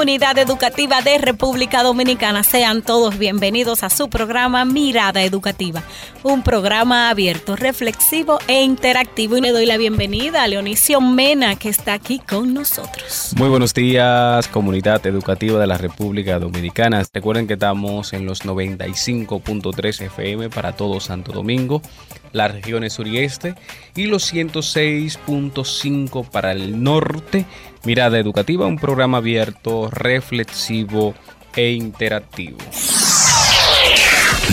Comunidad Educativa de República Dominicana, sean todos bienvenidos a su programa Mirada Educativa, un programa abierto, reflexivo e interactivo. Y le doy la bienvenida a Leonicio Mena, que está aquí con nosotros. Muy buenos días, Comunidad Educativa de la República Dominicana. Recuerden que estamos en los 95.3 FM para todo Santo Domingo, las regiones sur y este, y los 106.5 para el norte. Mirada Educativa, un programa abierto, reflexivo e interactivo.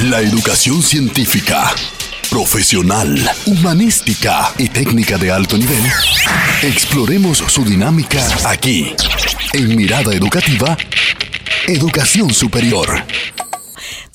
La educación científica, profesional, humanística y técnica de alto nivel. Exploremos su dinámica aquí, en Mirada Educativa, Educación Superior.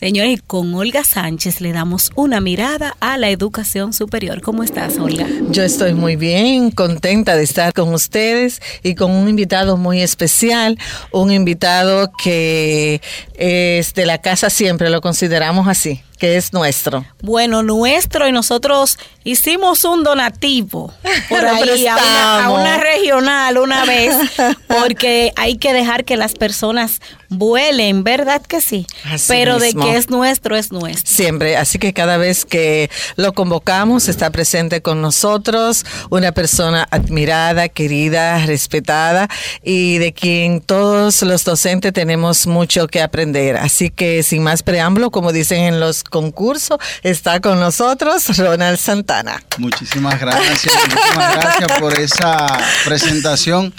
Señores, con Olga Sánchez le damos una mirada a la educación superior. ¿Cómo estás, Olga? Yo estoy muy bien, contenta de estar con ustedes y con un invitado muy especial, un invitado que es de la casa siempre, lo consideramos así que es nuestro. Bueno, nuestro y nosotros hicimos un donativo por ahí a una, a una, regional una vez porque hay que dejar que las personas vuelen, ¿verdad que sí? Así Pero mismo. de que es nuestro, es nuestro. Siempre, así que cada vez que lo convocamos está presente con nosotros una persona admirada, querida, respetada y de quien todos los docentes tenemos mucho que aprender. Así que sin más preámbulo, como dicen en los concursos, está con nosotros Ronald Santana. Muchísimas gracias, muchísimas gracias por esa presentación.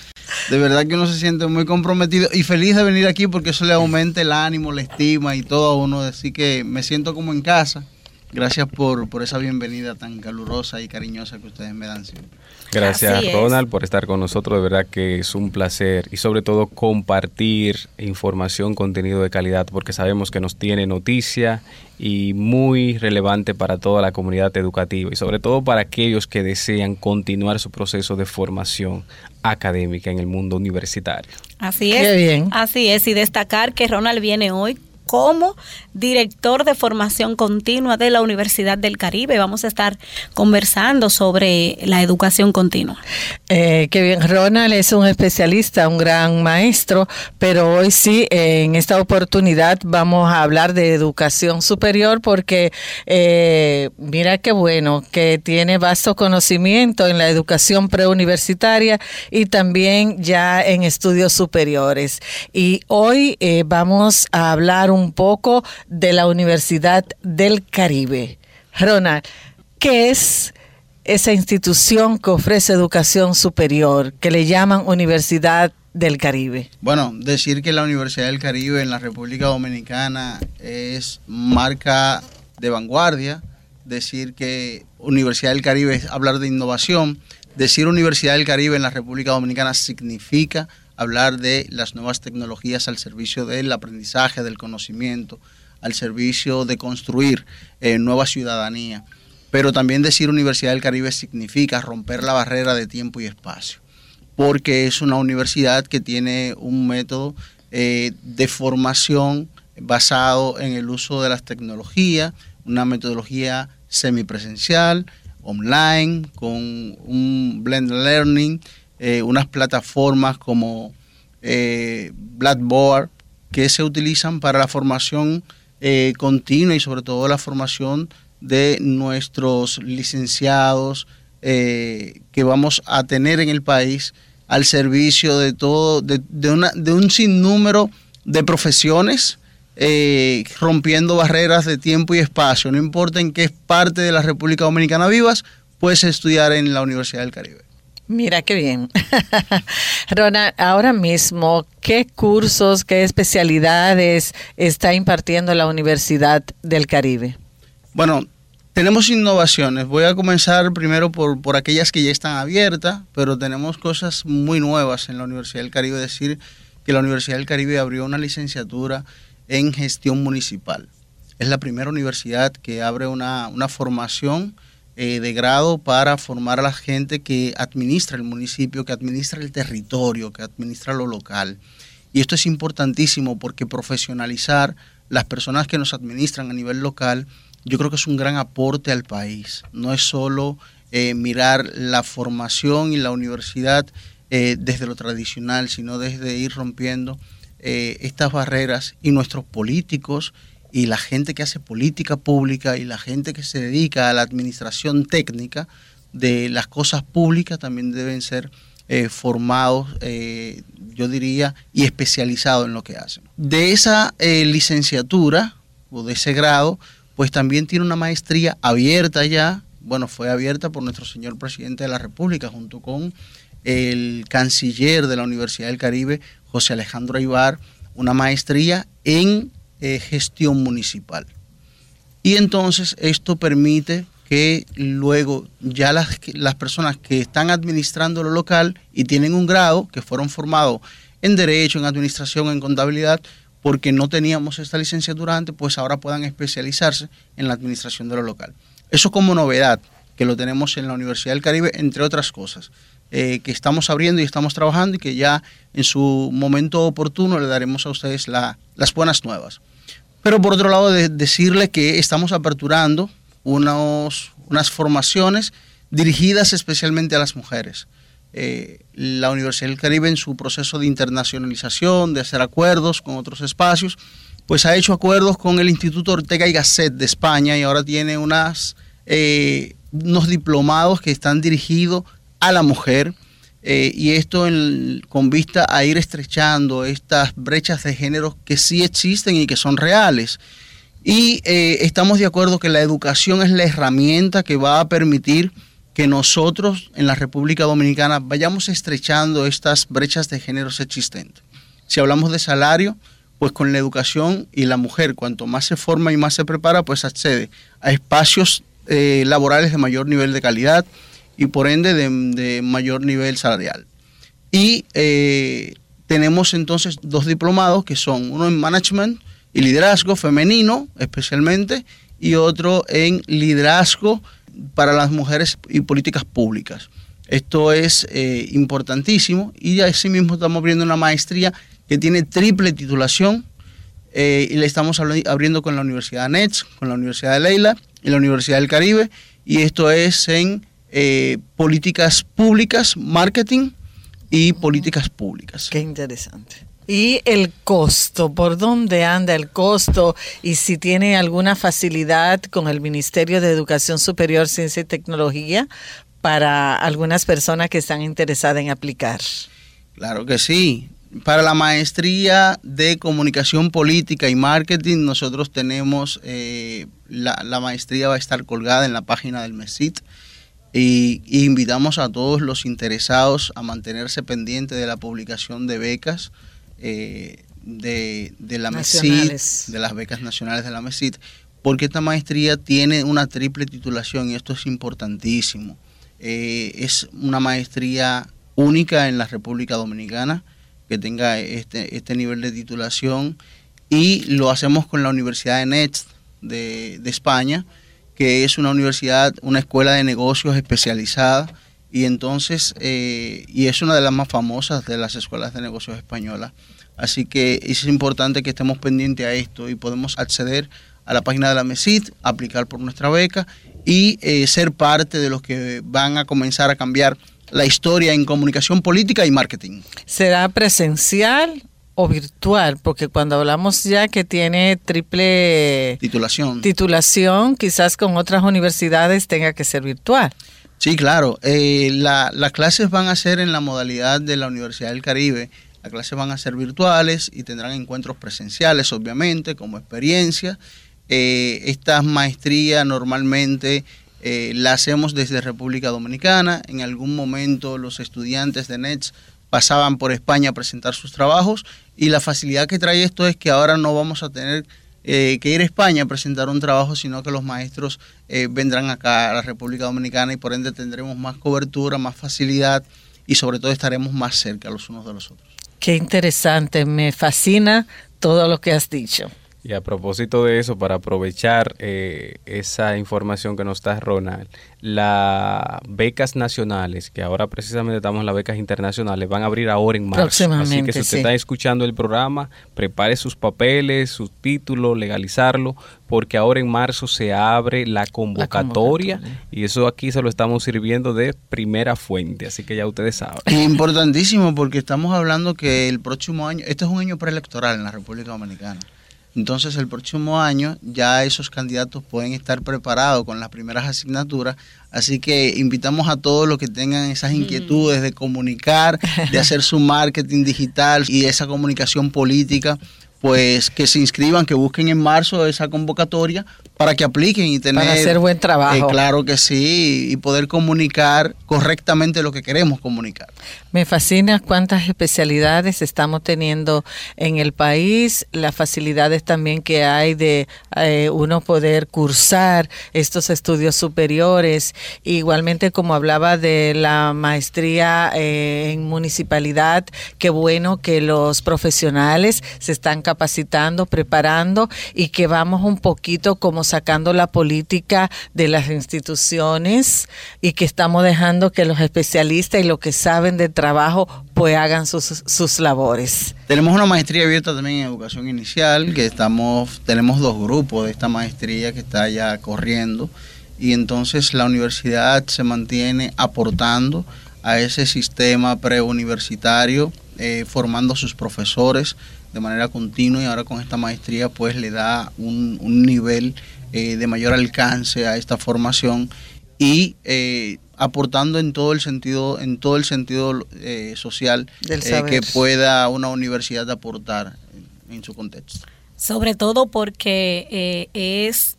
De verdad que uno se siente muy comprometido y feliz de venir aquí porque eso le aumenta el ánimo, la estima y todo a uno. Así que me siento como en casa. Gracias por, por esa bienvenida tan calurosa y cariñosa que ustedes me dan siempre. Gracias Así es. Ronald por estar con nosotros, de verdad que es un placer y sobre todo compartir información, contenido de calidad, porque sabemos que nos tiene noticia y muy relevante para toda la comunidad educativa y sobre todo para aquellos que desean continuar su proceso de formación académica en el mundo universitario. Así es. Qué bien. Así es. Y destacar que Ronald viene hoy como director de formación continua de la Universidad del Caribe. Vamos a estar conversando sobre la educación continua. Eh, qué bien, Ronald es un especialista, un gran maestro, pero hoy sí, en esta oportunidad vamos a hablar de educación superior porque eh, mira qué bueno que tiene vasto conocimiento en la educación preuniversitaria y también ya en estudios superiores. Y hoy eh, vamos a hablar un poco de la Universidad del Caribe. Ronald, ¿qué es esa institución que ofrece educación superior, que le llaman Universidad del Caribe? Bueno, decir que la Universidad del Caribe en la República Dominicana es marca de vanguardia, decir que Universidad del Caribe es hablar de innovación, decir Universidad del Caribe en la República Dominicana significa hablar de las nuevas tecnologías al servicio del aprendizaje, del conocimiento, al servicio de construir eh, nueva ciudadanía. Pero también decir Universidad del Caribe significa romper la barrera de tiempo y espacio, porque es una universidad que tiene un método eh, de formación basado en el uso de las tecnologías, una metodología semipresencial, online, con un blended learning, eh, unas plataformas como eh, Blackboard que se utilizan para la formación eh, continua y sobre todo la formación de nuestros licenciados que vamos a tener en el país al servicio de todo, de, de una, de un sinnúmero de profesiones, rompiendo barreras de tiempo y espacio. No importa en qué parte de la República Dominicana vivas, puedes estudiar en la Universidad del Caribe. Mira qué bien. Ronald, ahora mismo, ¿qué cursos, qué especialidades está impartiendo la Universidad del Caribe? Bueno, tenemos innovaciones. Voy a comenzar primero por, por aquellas que ya están abiertas, pero tenemos cosas muy nuevas en la Universidad del Caribe. Decir que la Universidad del Caribe abrió una licenciatura en gestión municipal. Es la primera universidad que abre una, una formación eh, de grado para formar a la gente que administra el municipio, que administra el territorio, que administra lo local. Y esto es importantísimo porque profesionalizar las personas que nos administran a nivel local, yo creo que es un gran aporte al país. No es solo eh, mirar la formación y la universidad eh, desde lo tradicional, sino desde ir rompiendo estas barreras y nuestros políticos y la gente que hace política pública y la gente que se dedica a la administración técnica de las cosas públicas también deben ser formados, yo diría, y especializados en lo que hacen. De esa licenciatura o de ese grado, pues también tiene una maestría abierta ya, bueno, fue abierta por nuestro señor presidente de la República junto con el canciller de la Universidad del Caribe, José Alejandro Aybar, una maestría en eh, gestión municipal. Y entonces esto permite que luego ya las, las personas que están administrando lo local y tienen un grado, que fueron formados en derecho, en administración, en contabilidad, porque no teníamos esta licenciatura antes, pues ahora puedan especializarse en la administración de lo local. Eso como novedad, que lo tenemos en la Universidad del Caribe, entre otras cosas, eh, que estamos abriendo y estamos trabajando y que ya en su momento oportuno le daremos a ustedes las buenas nuevas. Pero por otro lado, de decirle que estamos aperturando unos, unas formaciones dirigidas especialmente a las mujeres. Eh, la Universidad del Caribe en su proceso de internacionalización, de hacer acuerdos con otros espacios, pues ha hecho acuerdos con el Instituto Ortega y Gasset de España y ahora tiene unas, eh, unos diplomados que están dirigidos a la mujer eh, y esto con vista a ir estrechando estas brechas de género que sí existen y que son reales. Y estamos de acuerdo que la educación es la herramienta que va a permitir que nosotros en la República Dominicana vayamos estrechando estas brechas de géneros existentes. Si hablamos de salario, pues con la educación y la mujer, cuanto más se forma y más se prepara, pues accede a espacios eh, laborales de mayor nivel de calidad y por ende de, mayor nivel salarial. Y eh, tenemos entonces dos diplomados que son uno en management y liderazgo femenino especialmente y otro en liderazgo para las mujeres y políticas públicas. Esto es eh, importantísimo y así mismo estamos abriendo una maestría que tiene triple titulación eh, y la estamos abriendo con la Universidad NETS, con la Universidad de Leila y la Universidad del Caribe y esto es en eh, políticas públicas, marketing y políticas públicas. Qué interesante. Y el costo, ¿por dónde anda el costo? Y si tiene alguna facilidad con el Ministerio de Educación Superior, Ciencia y Tecnología para algunas personas que están interesadas en aplicar. Claro que sí. Para la maestría de comunicación política y marketing, nosotros tenemos, eh, la, maestría va a estar colgada en la página del MESIT y, y invitamos a todos los interesados a mantenerse pendientes de la publicación de becas eh, de, la MESIT, de las becas nacionales de la MESIT, porque esta maestría tiene una triple titulación y esto es importantísimo. Eh, es una maestría única en la República Dominicana que tenga este, este nivel de titulación y lo hacemos con la Universidad de Next de, España, que es una universidad, una escuela de negocios especializada y entonces, eh, y es una de las más famosas de las escuelas de negocios españolas. Así que es importante que estemos pendientes a esto y podemos acceder a la página de la MESIT, aplicar por nuestra beca y eh, ser parte de los que van a comenzar a cambiar la historia en comunicación política y marketing. ¿Será presencial o virtual? Porque cuando hablamos ya que tiene triple titulación, titulación quizás con otras universidades tenga que ser virtual. Sí, claro. Eh, las clases van a ser en la modalidad de la Universidad del Caribe las clases van a ser virtuales y tendrán encuentros presenciales, obviamente, como experiencia. Eh, estas maestrías normalmente eh, las hacemos desde República Dominicana. En algún momento los estudiantes de NETS pasaban por España a presentar sus trabajos y la facilidad que trae esto es que ahora no vamos a tener eh, que ir a España a presentar un trabajo, sino que los maestros vendrán acá a la República Dominicana y por ende tendremos más cobertura, más facilidad y sobre todo estaremos más cerca los unos de los otros. Qué interesante, me fascina todo lo que has dicho. Y a propósito de eso, para aprovechar eh, esa información que nos da Ronald, las becas nacionales, que ahora precisamente estamos en las becas internacionales, van a abrir ahora en marzo. Así que si usted está escuchando el programa, prepare sus papeles, su título, legalizarlo, porque ahora en marzo se abre la convocatoria, y eso aquí se lo estamos sirviendo de primera fuente, así que ya ustedes saben. Importantísimo porque estamos hablando que el próximo año, este es un año preelectoral en la República Dominicana. Entonces el próximo año ya esos candidatos pueden estar preparados con las primeras asignaturas, así que invitamos a todos los que tengan esas mm. inquietudes de comunicar, de hacer su marketing digital y esa comunicación política, pues que se inscriban, que busquen en marzo esa convocatoria para que apliquen y tener... Para hacer buen trabajo. Eh, claro que sí, y poder comunicar correctamente lo que queremos comunicar. Me fascina cuántas especialidades estamos teniendo en el país, las facilidades también que hay de eh, uno poder cursar estos estudios superiores. Igualmente, como hablaba de la maestría eh, en municipalidad, qué bueno que los profesionales se están capacitando, preparando y que vamos un poquito como sacando la política de las instituciones y que estamos dejando que los especialistas y los que saben de trabajo pues hagan sus, sus labores. Tenemos una maestría abierta también en educación inicial, que estamos, tenemos dos grupos de esta maestría que está ya corriendo y entonces la universidad se mantiene aportando a ese sistema preuniversitario, eh, formando a sus profesores de manera continua y ahora con esta maestría pues le da un, un nivel eh, de mayor alcance a esta formación y eh, aportando en todo el sentido en todo el sentido eh, social que pueda una universidad aportar en, su contexto. Sobre todo porque es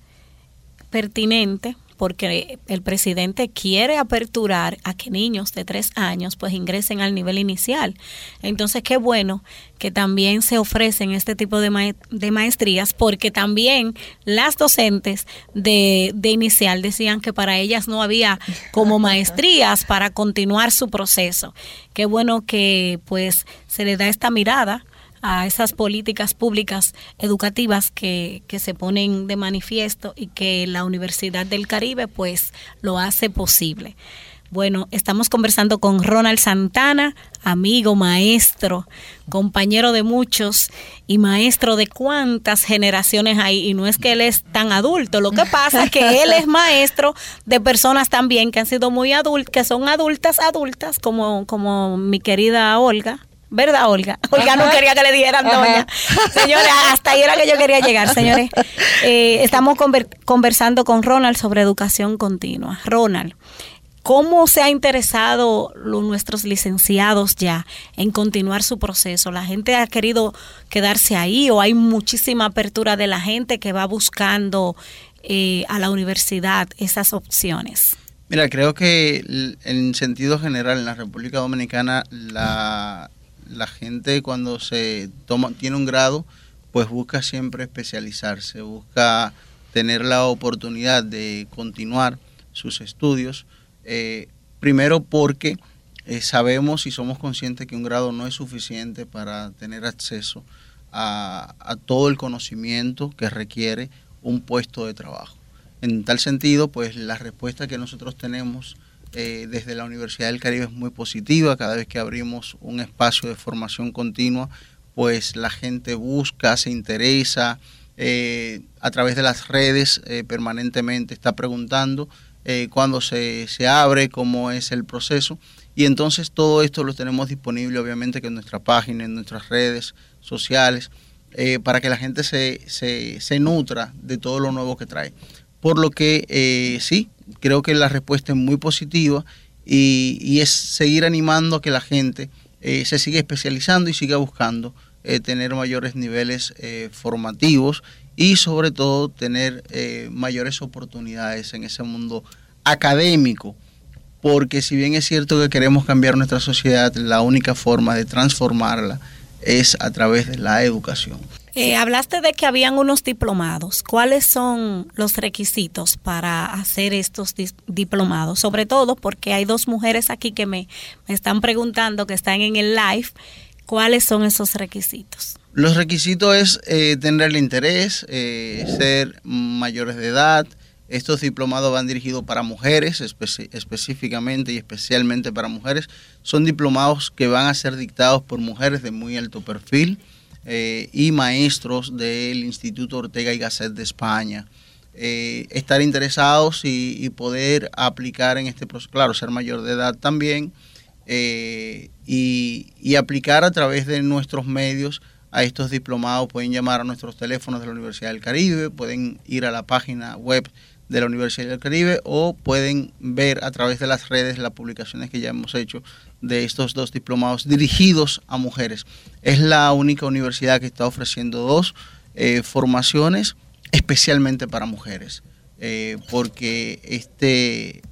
pertinente porque el presidente quiere aperturar a que niños de tres años pues ingresen al nivel inicial. Entonces, qué bueno que también se ofrecen este tipo de, de maestrías, porque también las docentes de, de inicial decían que para ellas no había como maestrías para continuar su proceso. Qué bueno que pues se le da esta mirada a esas políticas públicas educativas que, que se ponen de manifiesto y que la Universidad del Caribe pues lo hace posible. Bueno, estamos conversando con Ronald Santana, amigo, maestro, compañero de muchos y maestro de cuántas generaciones hay. Y no es que él es tan adulto, lo que pasa es que él es maestro de personas también que han sido muy adultas, que son adultas, adultas, como, como mi querida Olga, ¿Verdad, Olga? Olga no quería que le dieran doña. Señores, hasta ahí era que yo quería llegar, señores. Eh, estamos conversando con Ronald sobre educación continua. Ronald, ¿cómo se ha interesado los, nuestros licenciados ya en continuar su proceso? ¿La gente ha querido quedarse ahí o hay muchísima apertura de la gente que va buscando eh, a la universidad esas opciones? Mira, creo que en sentido general en la República Dominicana la la gente cuando se toma, tiene un grado, pues busca siempre especializarse, busca tener la oportunidad de continuar sus estudios, eh, primero porque eh, sabemos y somos conscientes que un grado no es suficiente para tener acceso a, a todo el conocimiento que requiere un puesto de trabajo. En tal sentido, pues la respuesta que nosotros tenemos eh, desde la Universidad del Caribe es muy positiva. Cada vez que abrimos un espacio de formación continua, pues la gente busca, se interesa, eh, a través de las redes eh, permanentemente está preguntando cuándo se, se, abre, cómo es el proceso. Y entonces todo esto lo tenemos disponible obviamente que en nuestra página, en nuestras redes sociales, para que la gente se, se, se, nutra de todo lo nuevo que trae. Por lo que sí, creo que la respuesta es muy positiva y, es seguir animando a que la gente eh, se siga especializando y siga buscando eh, tener mayores niveles eh, formativos y sobre todo tener mayores oportunidades en ese mundo académico. Porque si bien es cierto que queremos cambiar nuestra sociedad, la única forma de transformarla es a través de la educación. Eh, hablaste de que habían unos diplomados. ¿Cuáles son los requisitos para hacer estos diplomados? Sobre todo porque hay dos mujeres aquí que me, me están preguntando, que están en el live, ¿Cuáles son esos requisitos? Los requisitos es eh, tener el interés, eh, ser mayores de edad. Estos diplomados van dirigidos para mujeres específicamente y especialmente para mujeres. Son diplomados que van a ser dictados por mujeres de muy alto perfil eh, y maestros del Instituto Ortega y Gasset de España. estar interesados y, poder aplicar en este proceso, claro, ser mayor de edad también, y, y aplicar a través de nuestros medios a estos diplomados, pueden llamar a nuestros teléfonos de la Universidad del Caribe, pueden ir a la página web de la Universidad del Caribe o pueden ver a través de las redes las publicaciones que ya hemos hecho de estos dos diplomados dirigidos a mujeres. Es la única universidad que está ofreciendo dos eh, formaciones especialmente para mujeres, eh, porque este,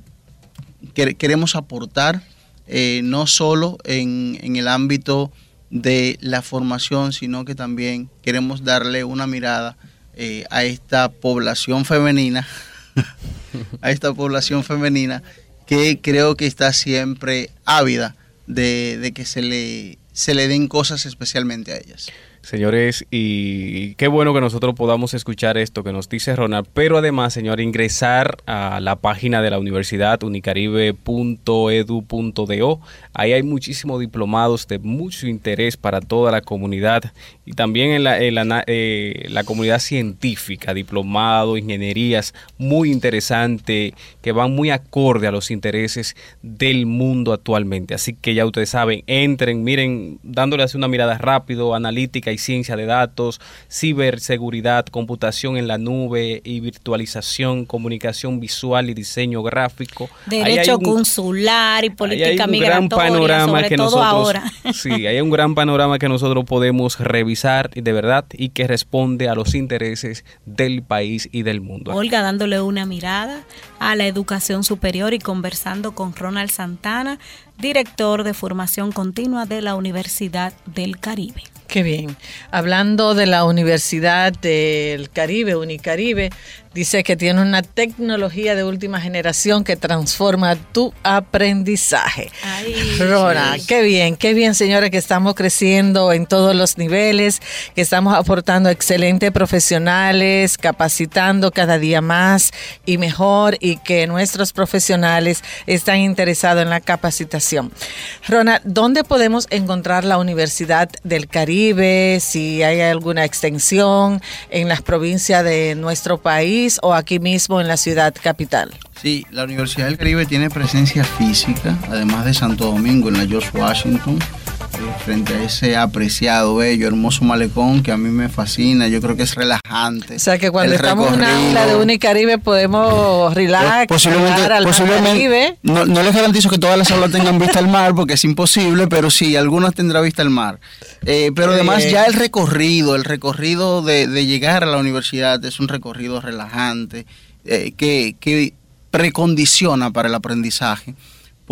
queremos aportar eh, no solo en, en el ámbito de la formación, sino que también queremos darle una mirada a esta población femenina, a esta población femenina que creo que está siempre ávida de, de que se le, se le den cosas especialmente a ellas. Señores, y qué bueno que nosotros podamos escuchar esto que nos dice Ronald, pero además, señor, ingresar a la página de la universidad unicaribe.edu.do. Ahí hay muchísimos diplomados de mucho interés para toda la comunidad y también en la, eh, la comunidad científica, diplomados, ingenierías, muy interesante, que van muy acorde a los intereses del mundo actualmente. Así que ya ustedes saben, entren, miren, dándole así una mirada rápido, analítica y ciencia de datos, ciberseguridad, computación en la nube y virtualización, comunicación visual y diseño gráfico. Derecho consular y política hay un gran panorama que nosotros, ahora. Sí, hay un gran panorama que nosotros podemos revisar de verdad y que responde a los intereses del país y del mundo. Olga dándole una mirada a la educación superior y conversando con Ronald Santana, director de formación continua de la Universidad del Caribe. Qué bien. Hablando de la Universidad del Caribe, Unicaribe, Dice que tiene una tecnología de última generación que transforma tu aprendizaje. Rona, qué bien, qué bien, señora, que estamos creciendo en todos los niveles, que estamos aportando excelentes profesionales, capacitando cada día más y mejor, y que nuestros profesionales están interesados en la capacitación. Rona, ¿dónde podemos encontrar la Universidad del Caribe? Si hay alguna extensión en las provincias de nuestro país o aquí mismo en la ciudad capital? Sí, la Universidad del Caribe tiene presencia física, además de Santo Domingo, en la George Washington, frente a ese apreciado, bello, hermoso malecón que a mí me fascina, yo creo que es relajante. O sea que cuando estamos en una isla de Unicaribe podemos relajar, posiblemente, al posiblemente no, no, les garantizo que todas las aulas tengan vista al mar porque es imposible, pero sí, algunas tendrá vista al mar. Eh, pero además ya el recorrido, el recorrido de, de, llegar a la universidad es un recorrido relajante eh, que, que precondiciona para el aprendizaje,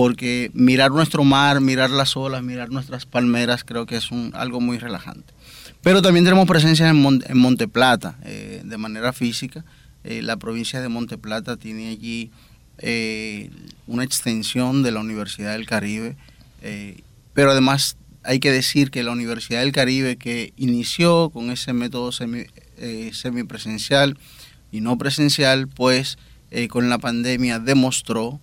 porque mirar nuestro mar, mirar las olas, mirar nuestras palmeras, creo que es un, algo muy relajante. Pero también tenemos presencia en, Monte Plata, eh, de manera física. Eh, la provincia de Monte Plata tiene allí eh, una extensión de la Universidad del Caribe, pero además hay que decir que la Universidad del Caribe, que inició con ese método semi, semipresencial y no presencial, pues con la pandemia demostró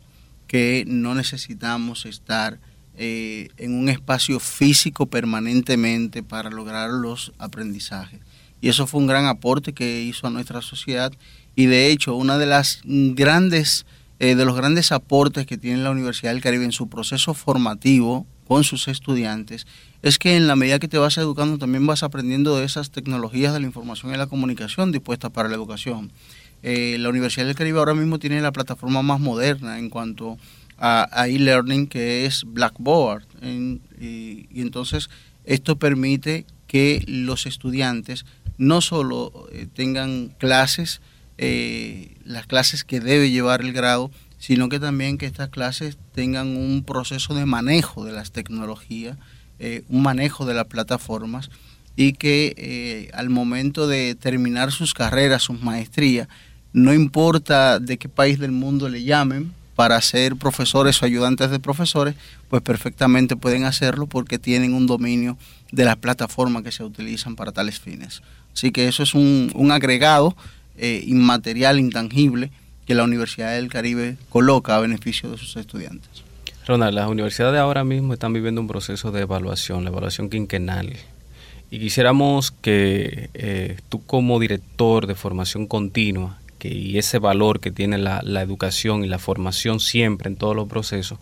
que no necesitamos estar eh, en un espacio físico permanentemente para lograr los aprendizajes. Y eso fue un gran aporte que hizo a nuestra sociedad y de hecho una de las grandes eh, de los grandes aportes que tiene la Universidad del Caribe en su proceso formativo con sus estudiantes es que en la medida que te vas educando también vas aprendiendo de esas tecnologías de la información y la comunicación dispuestas para la educación. Eh, la Universidad del Caribe ahora mismo tiene la plataforma más moderna en cuanto a, e-learning que es Blackboard. y, entonces esto permite que los estudiantes no solo eh, tengan clases, eh, las clases que debe llevar el grado, sino que también que estas clases tengan un proceso de manejo de las tecnologías, un manejo de las plataformas y que al momento de terminar sus carreras, sus maestrías, no importa de qué país del mundo le llamen, para ser profesores o ayudantes de profesores, pues perfectamente pueden hacerlo porque tienen un dominio de las plataformas que se utilizan para tales fines. Así que eso es un, agregado eh, inmaterial, intangible, que la Universidad del Caribe coloca a beneficio de sus estudiantes. Ronald, las universidades ahora mismo están viviendo un proceso de evaluación, la evaluación quinquenal. Y quisiéramos que eh, tú como director de formación continua que, y ese valor que tiene la, la, educación y la formación siempre en todos los procesos,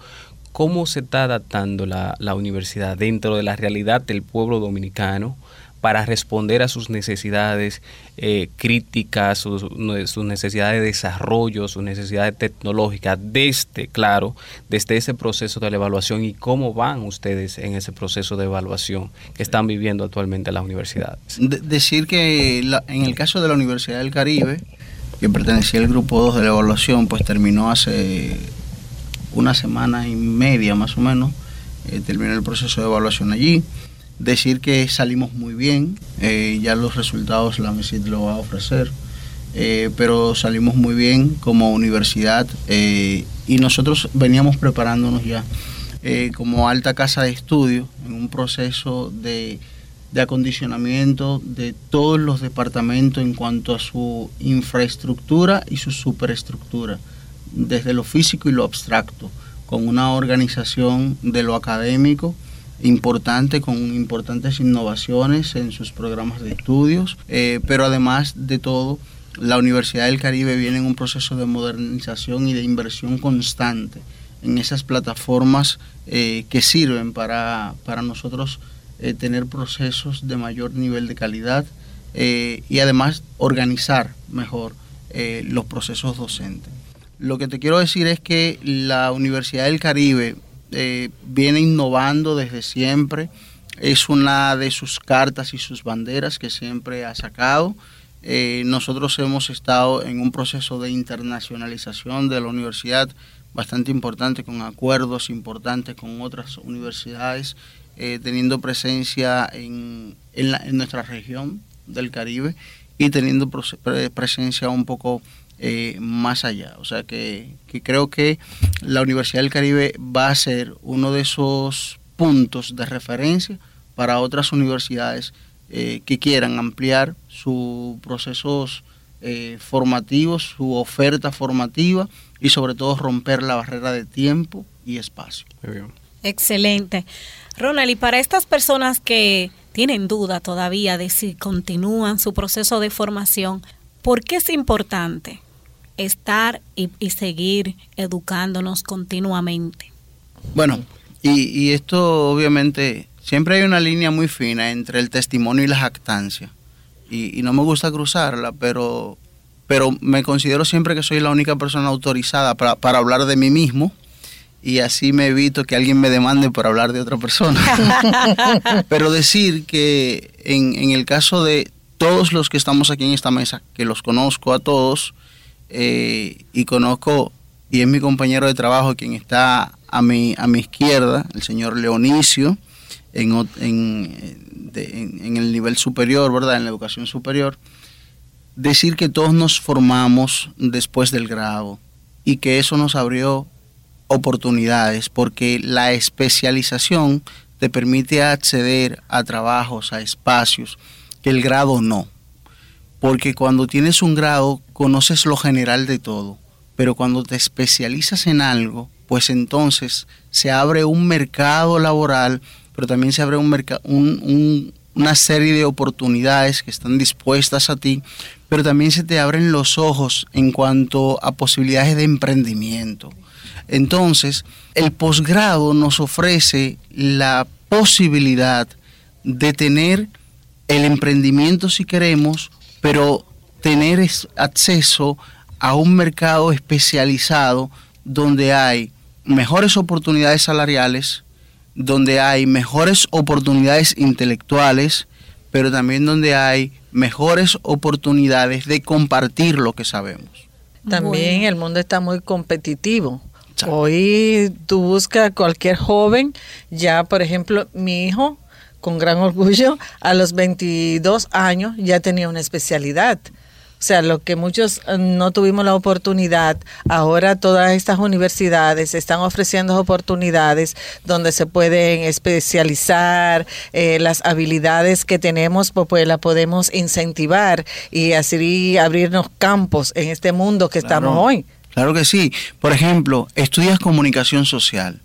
¿cómo se está adaptando la, la universidad dentro de la realidad del pueblo dominicano? para responder a sus necesidades eh, críticas, sus, necesidades de desarrollo, sus necesidades tecnológicas, desde, claro, desde ese proceso de la evaluación y cómo van ustedes en ese proceso de evaluación que están viviendo actualmente las universidades. decir que en el caso de la Universidad del Caribe, que pertenecía al grupo 2 de la evaluación, pues terminó hace una semana y media más o menos, eh, terminó el proceso de evaluación allí. Decir que salimos muy bien, eh, ya los resultados la MESID lo va a ofrecer, eh, pero salimos muy bien como universidad y nosotros veníamos preparándonos ya como alta casa de estudio en un proceso de, de acondicionamiento de todos los departamentos en cuanto a su infraestructura y su superestructura, desde lo físico y lo abstracto, con una organización de lo académico, importante con importantes innovaciones en sus programas de estudios, eh, pero además de todo, la Universidad del Caribe viene en un proceso de modernización y de inversión constante en esas plataformas eh, que sirven para, nosotros eh, tener procesos de mayor nivel de calidad y además organizar mejor los procesos docentes. Lo que te quiero decir es que la Universidad del Caribe eh, viene innovando desde siempre. Es una de sus cartas y sus banderas que siempre ha sacado. Eh, nosotros hemos estado en un proceso de internacionalización de la universidad bastante importante, con acuerdos importantes con otras universidades, eh, teniendo presencia en, en, nuestra región del Caribe y teniendo presencia un poco eh, más allá. O sea que, creo que la Universidad del Caribe va a ser uno de esos puntos de referencia para otras universidades eh, que quieran ampliar sus procesos eh, formativos, su oferta formativa y sobre todo romper la barrera de tiempo y espacio. Excelente. Ronald, y para estas personas que tienen duda todavía de si continúan su proceso de formación, ¿por qué es importante estar y, seguir educándonos continuamente. Bueno, y, esto obviamente, siempre hay una línea muy fina entre el testimonio y la jactancia. Y, no me gusta cruzarla, pero, pero me considero siempre que soy la única persona autorizada para, hablar de mí mismo y así me evito que alguien me demande por hablar de otra persona. Pero decir que en, en, el caso de todos los que estamos aquí en esta mesa, que los conozco a todos, eh, y conozco, y es mi compañero de trabajo quien está a mi, a mi izquierda, el señor Leonicio, en, en, en, el nivel superior, ¿verdad? En la educación superior, decir que todos nos formamos después del grado y que eso nos abrió oportunidades, porque la especialización te permite acceder a trabajos, a espacios, que el grado no porque cuando tienes un grado conoces lo general de todo, pero cuando te especializas en algo, pues entonces se abre un mercado laboral, pero también se abre un una serie de oportunidades que están dispuestas a ti, pero también se te abren los ojos en cuanto a posibilidades de emprendimiento. Entonces, el posgrado nos ofrece la posibilidad de tener el emprendimiento si queremos pero tener acceso a un mercado especializado donde hay mejores oportunidades salariales, donde hay mejores oportunidades intelectuales, pero también donde hay mejores oportunidades de compartir lo que sabemos. También el mundo está muy competitivo. Hoy tú buscas cualquier joven, ya por ejemplo mi hijo con gran orgullo, a los 22 años ya tenía una especialidad. O sea, lo que muchos eh, no tuvimos la oportunidad, ahora todas estas universidades están ofreciendo oportunidades donde se pueden especializar, eh, las habilidades que tenemos, pues, pues las podemos incentivar y así abrirnos campos en este mundo que estamos hoy. Claro que sí. Por ejemplo, estudias comunicación social,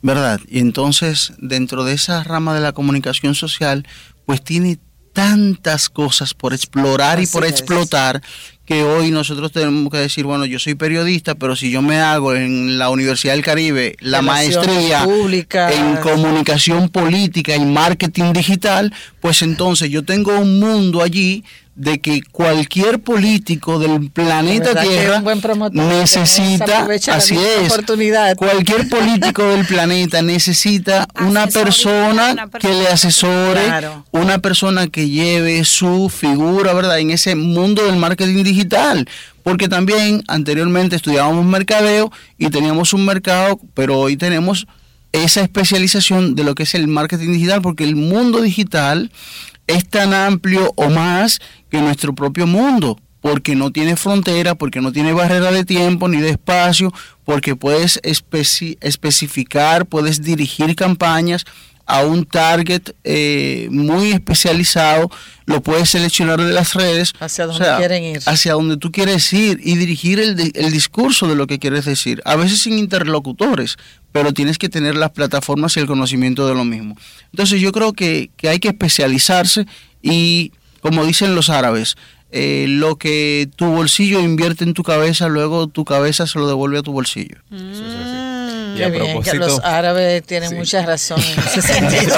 ¿verdad? Y entonces, dentro de esa rama de la comunicación social, pues tiene tantas cosas por explorar y por explotar que hoy nosotros tenemos que decir, bueno, yo soy periodista, pero si yo me hago en la Universidad del Caribe la maestría en comunicación política y marketing digital, pues entonces yo tengo un mundo allí de que cualquier político del planeta Tierra necesita, así es, cualquier político del planeta necesita una persona, que le asesore, una persona que lleve su figura, ¿verdad? En ese mundo del marketing digital. Porque también anteriormente estudiábamos mercadeo y teníamos un mercado, pero hoy tenemos esa especialización de lo que es el marketing digital, porque el mundo digital es tan amplio o más que nuestro propio mundo, porque no tiene frontera, porque no tiene barrera de tiempo ni de espacio, porque puedes especificar, puedes dirigir campañas a un target eh, muy especializado, lo puedes seleccionar de las redes. Hacia donde quieren ir. Hacia donde tú quieres ir y dirigir el, el discurso de lo que quieres decir. A veces sin interlocutores, pero tienes que tener las plataformas y el conocimiento de lo mismo. Entonces yo creo que, hay que especializarse y, como dicen los árabes, eh, lo que tu bolsillo invierte en tu cabeza, luego tu cabeza se lo devuelve a tu bolsillo. Mm. y a propósito, los árabes tienen mucha razón en ese sentido.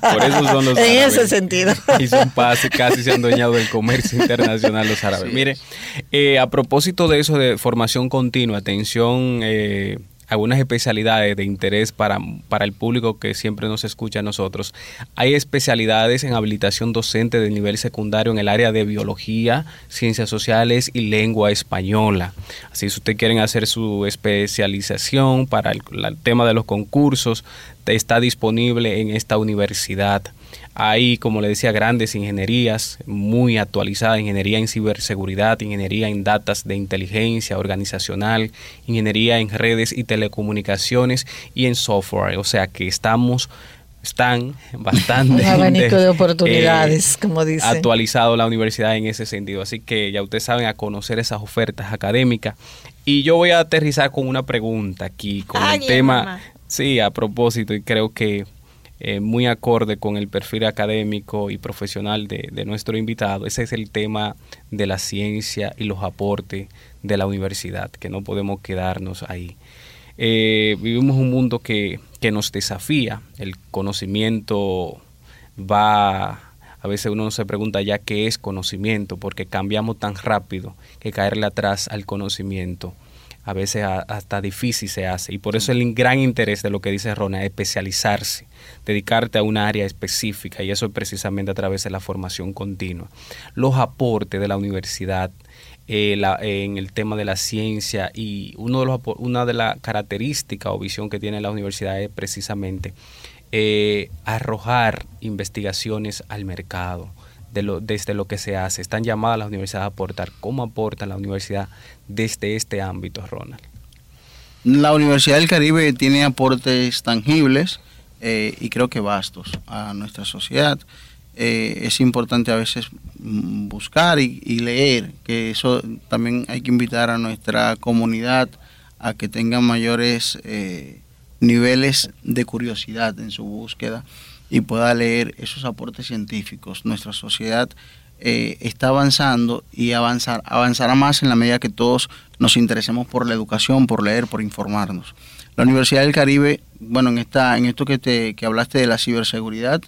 Por eso son los En ese sentido. Y son casi se han dueñado del comercio internacional los árabes. Mire, eh, a propósito de eso de formación continua, atención... Eh, algunas especialidades de interés para, para, el público que siempre nos escucha a nosotros. Hay especialidades en habilitación docente de nivel secundario en el área de biología, ciencias sociales y lengua española. Así si ustedes quieren hacer su especialización para el tema de los concursos, está disponible en esta universidad. Hay, como le decía, grandes ingenierías muy actualizadas, ingeniería en ciberseguridad, ingeniería en datas de inteligencia organizacional, ingeniería en redes y telecomunicaciones y en software. O sea que estamos están bastante un abanico de oportunidades, eh, como dice. Actualizado la universidad en ese sentido. Así que ya ustedes saben a conocer esas ofertas académicas. Y yo voy a aterrizar con una pregunta aquí, con el tema, sí, a propósito, y creo que eh, muy acorde con el perfil académico y profesional de, nuestro invitado. Ese es el tema de la ciencia y los aportes de la universidad, que no podemos quedarnos ahí. Eh, vivimos un mundo que, que nos desafía, el conocimiento va a veces uno se pregunta ya qué es conocimiento, porque cambiamos tan rápido que caerle atrás al conocimiento a veces hasta difícil se hace. Y por eso el gran interés de lo que dice Rona, es especializarse, dedicarte a un área específica, y eso es precisamente a través de la formación continua. Los aportes de la universidad eh, en el tema de la ciencia y uno de los, una de las características o visión que tiene la universidad es precisamente eh, arrojar investigaciones al mercado desde lo que se hace. Están llamadas las universidades a aportar. ¿Cómo aporta la universidad desde este ámbito, Ronald? La Universidad del Caribe tiene aportes tangibles eh, y creo que vastos a nuestra sociedad. Eh, es importante a veces mm, buscar y, leer, que eso también hay que invitar a nuestra comunidad a que tengan mayores eh, niveles de curiosidad en su búsqueda y pueda leer esos aportes científicos. Nuestra sociedad eh, está avanzando y avanzar, avanzará más en la medida que todos nos interesemos por la educación, por leer, por informarnos. La Universidad del Caribe, bueno, en, esta, en esto que, te, que hablaste de la ciberseguridad,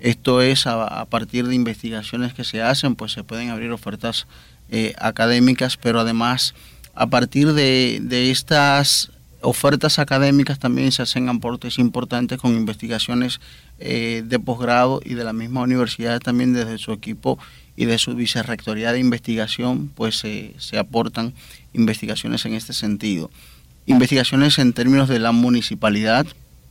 esto es a, partir de investigaciones que se hacen, pues se pueden abrir ofertas eh, académicas, pero además a partir de, de estas ofertas académicas también se hacen aportes importantes con investigaciones eh, de posgrado y de la misma universidad también desde su equipo y de su vicerrectoría de investigación, pues se aportan investigaciones en este sentido. Investigaciones en términos de la municipalidad,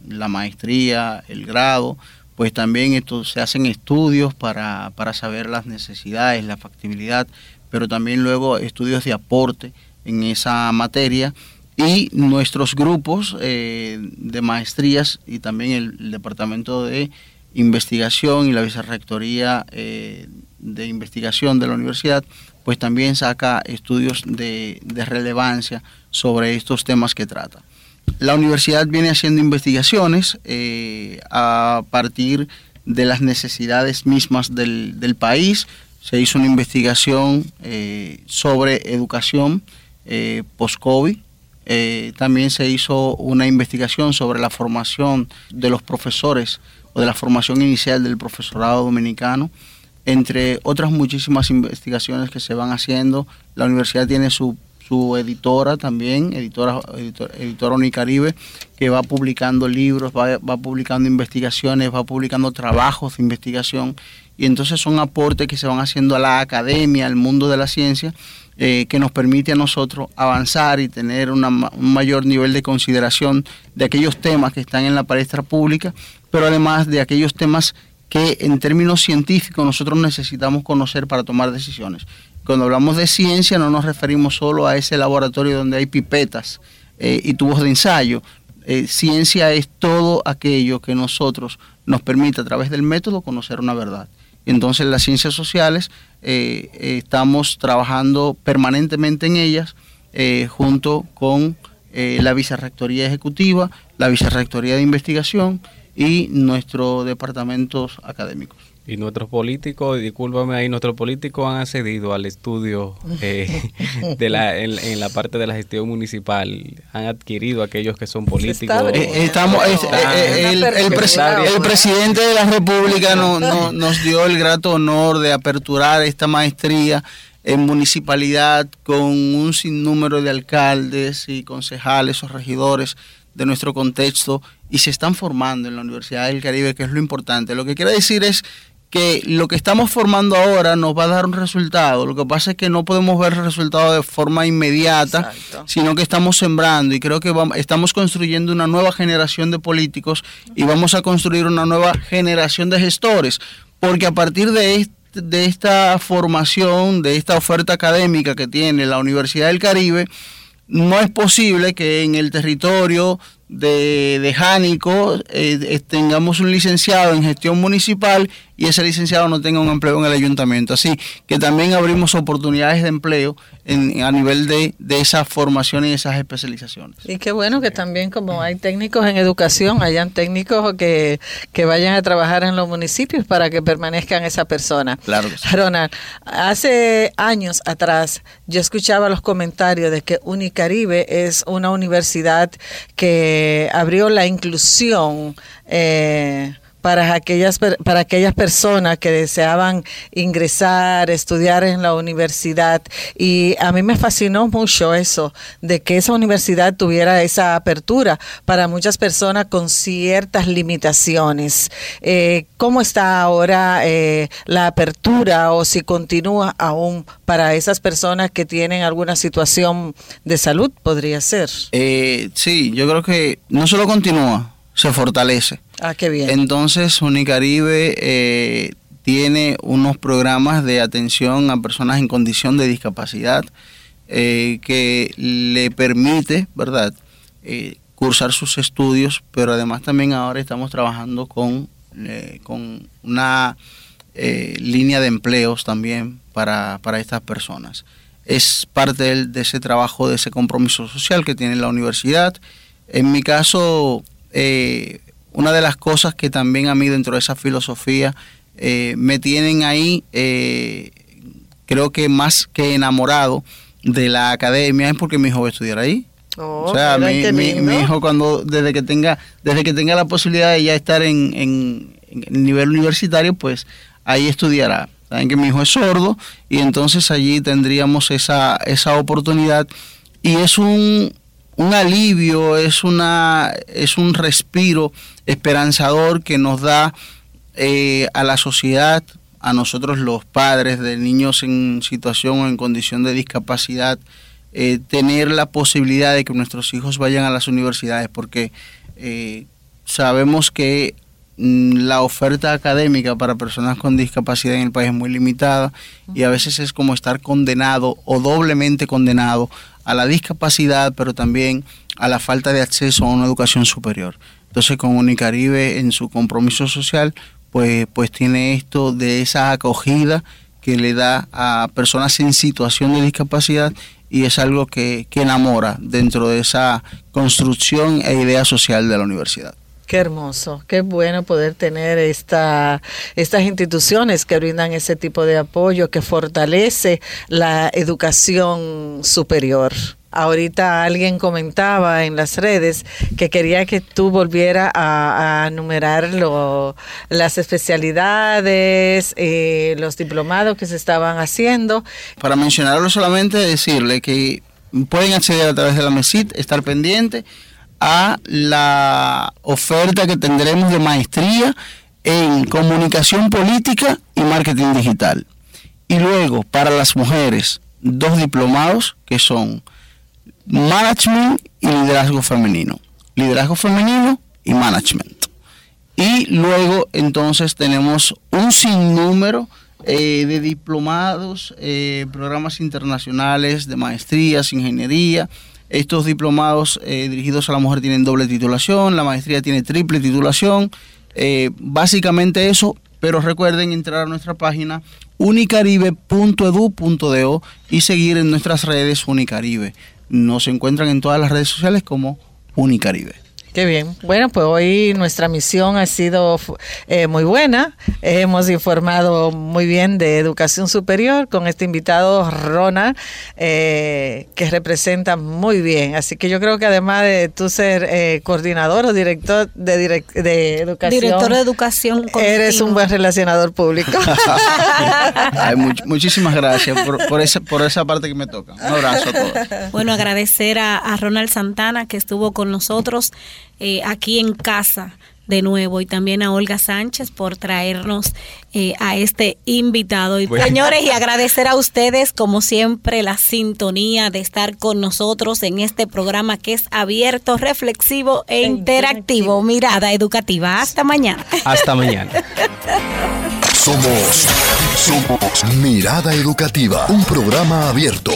la maestría, el grado, pues también esto, se hacen estudios para, para saber las necesidades, la factibilidad, pero también luego estudios de aporte en esa materia y nuestros grupos eh, de maestrías y también el, departamento de investigación y la vicerrectoría eh, de investigación de la universidad, pues también saca estudios de, relevancia sobre estos temas que trata. La universidad viene haciendo investigaciones eh, a partir de las necesidades mismas del, del país. Se hizo una investigación sobre educación post-COVID, eh, también se hizo una investigación sobre la formación de los profesores o de la formación inicial del profesorado dominicano, entre otras muchísimas investigaciones que se van haciendo. La universidad tiene su, su editora también, editora, editora Unicaribe, que va publicando libros, va, va publicando investigaciones, va publicando trabajos de investigación y entonces son aportes que se van haciendo a la academia, al mundo de la ciencia eh, que nos permite a nosotros avanzar y tener un mayor nivel de consideración de aquellos temas que están en la palestra pública, pero además de aquellos temas que en términos científicos nosotros necesitamos conocer para tomar decisiones. Cuando hablamos de ciencia no nos referimos solo a ese laboratorio donde hay pipetas eh, y tubos de ensayo. Eh, ciencia es todo aquello que nosotros nos permite a través del método conocer una verdad. Entonces las ciencias sociales eh, estamos trabajando permanentemente en ellas eh, junto con eh, la Vicerrectoría Ejecutiva, la Vicerrectoría de Investigación y nuestros departamentos académicos. Y nuestros políticos, discúlpame ahí, nuestros políticos han accedido al estudio eh, de la, en, la parte de la gestión municipal, han adquirido aquellos que son políticos. Eh, estamos, eh, el, el, presidente de la República no, nos dio el grato honor de aperturar esta maestría en municipalidad con un sinnúmero de alcaldes y concejales o regidores de nuestro contexto y se están formando en la Universidad del Caribe, que es lo importante. Lo que quiero decir es que lo que estamos formando ahora nos va a dar un resultado. Lo que pasa es que no podemos ver el resultado de forma inmediata, sino que estamos sembrando y creo que vamos, estamos construyendo una nueva generación de políticos y vamos a construir una nueva generación de gestores, porque a partir de, de esta formación, de esta oferta académica que tiene la Universidad del Caribe, no es posible que en el territorio de, de Jánico eh, tengamos un licenciado en gestión municipal y ese licenciado no tenga un empleo en el ayuntamiento. Así que también abrimos oportunidades de empleo en, a nivel de, de esa formación y esas especializaciones. Y qué bueno que también como hay técnicos en educación, hayan técnicos que, que vayan a trabajar en los municipios para que permanezcan esa persona. Claro Ronald, hace años atrás yo escuchaba los comentarios de que Unicaribe es una universidad que abrió la inclusión eh, para aquellas, para aquellas personas que deseaban ingresar, estudiar en la universidad. Y a mí me fascinó mucho eso, de que esa universidad tuviera esa apertura para muchas personas con ciertas limitaciones. Eh, ¿Cómo está ahora eh, la apertura o si continúa aún para esas personas que tienen alguna situación de salud? Podría ser. Eh, sí, yo creo que no solo continúa, se fortalece. Ah, qué bien. Entonces, Unicaribe eh, tiene unos programas de atención a personas en condición de discapacidad eh, que le permite, ¿verdad?, eh, cursar sus estudios, pero además también ahora estamos trabajando con, con una línea de empleos también para, para estas personas. Es parte de ese trabajo, de ese compromiso social que tiene la universidad. En mi caso, una de las cosas que también a mí dentro de esa filosofía eh, me tienen ahí, eh, creo que más que enamorado de la academia es porque mi hijo va a estudiar ahí. Oh, o sea, mi, mi, hijo cuando desde que tenga desde que tenga la posibilidad de ya estar en, en, en nivel universitario, pues ahí estudiará. Saben que mi hijo es sordo y entonces allí tendríamos esa, esa oportunidad y es un, un alivio, es, una, es un respiro esperanzador que nos da eh, a la sociedad, a nosotros los padres de niños en situación o en condición de discapacidad, eh, tener la posibilidad de que nuestros hijos vayan a las universidades, porque eh, sabemos que mm, la oferta académica para personas con discapacidad en el país es muy limitada y a veces es como estar condenado o doblemente condenado a la discapacidad, pero también a la falta de acceso a una educación superior. Entonces con Unicaribe en su compromiso social, pues, pues tiene esto de esa acogida que le da a personas en situación de discapacidad y es algo que, que enamora dentro de esa construcción e idea social de la universidad. Qué hermoso, qué bueno poder tener esta, estas instituciones que brindan ese tipo de apoyo, que fortalece la educación superior. Ahorita alguien comentaba en las redes que quería que tú volvieras a, a enumerar las especialidades, eh, los diplomados que se estaban haciendo. Para mencionarlo solamente decirle que pueden acceder a través de la MESIT, estar pendiente a la oferta que tendremos de maestría en comunicación política y marketing digital. Y luego, para las mujeres, dos diplomados que son management y liderazgo femenino. Liderazgo femenino y management. Y luego entonces tenemos un sinnúmero eh, de diplomados, eh, programas internacionales de maestrías, ingeniería. Estos diplomados eh, dirigidos a la mujer tienen doble titulación, la maestría tiene triple titulación. básicamente eso, pero recuerden entrar a nuestra página unicaribe.edu.do y seguir en nuestras redes Unicaribe. Nos encuentran en todas las redes sociales como Unicaribe. Qué bien. Bueno, pues hoy nuestra misión ha sido eh, muy buena. hemos informado muy bien de educación superior con este invitado Ronald, eh, que representa muy bien. Así que yo creo que además de tú ser eh, coordinador o director de, de educación, director de educación, eres un buen relacionador público. muchísimas gracias por, esa, por esa parte que me toca. Un abrazo a todos. Bueno, agradecer a, a Ronald Santana que estuvo con nosotros. Eh, aquí en casa de nuevo y también a Olga Sánchez por traernos eh, a este invitado. Y señores, y agradecer a ustedes como siempre la sintonía de estar con nosotros en este programa que es abierto, reflexivo e interactivo. Mirada educativa. Hasta mañana. Hasta mañana. Somos, somos Mirada Educativa, un programa abierto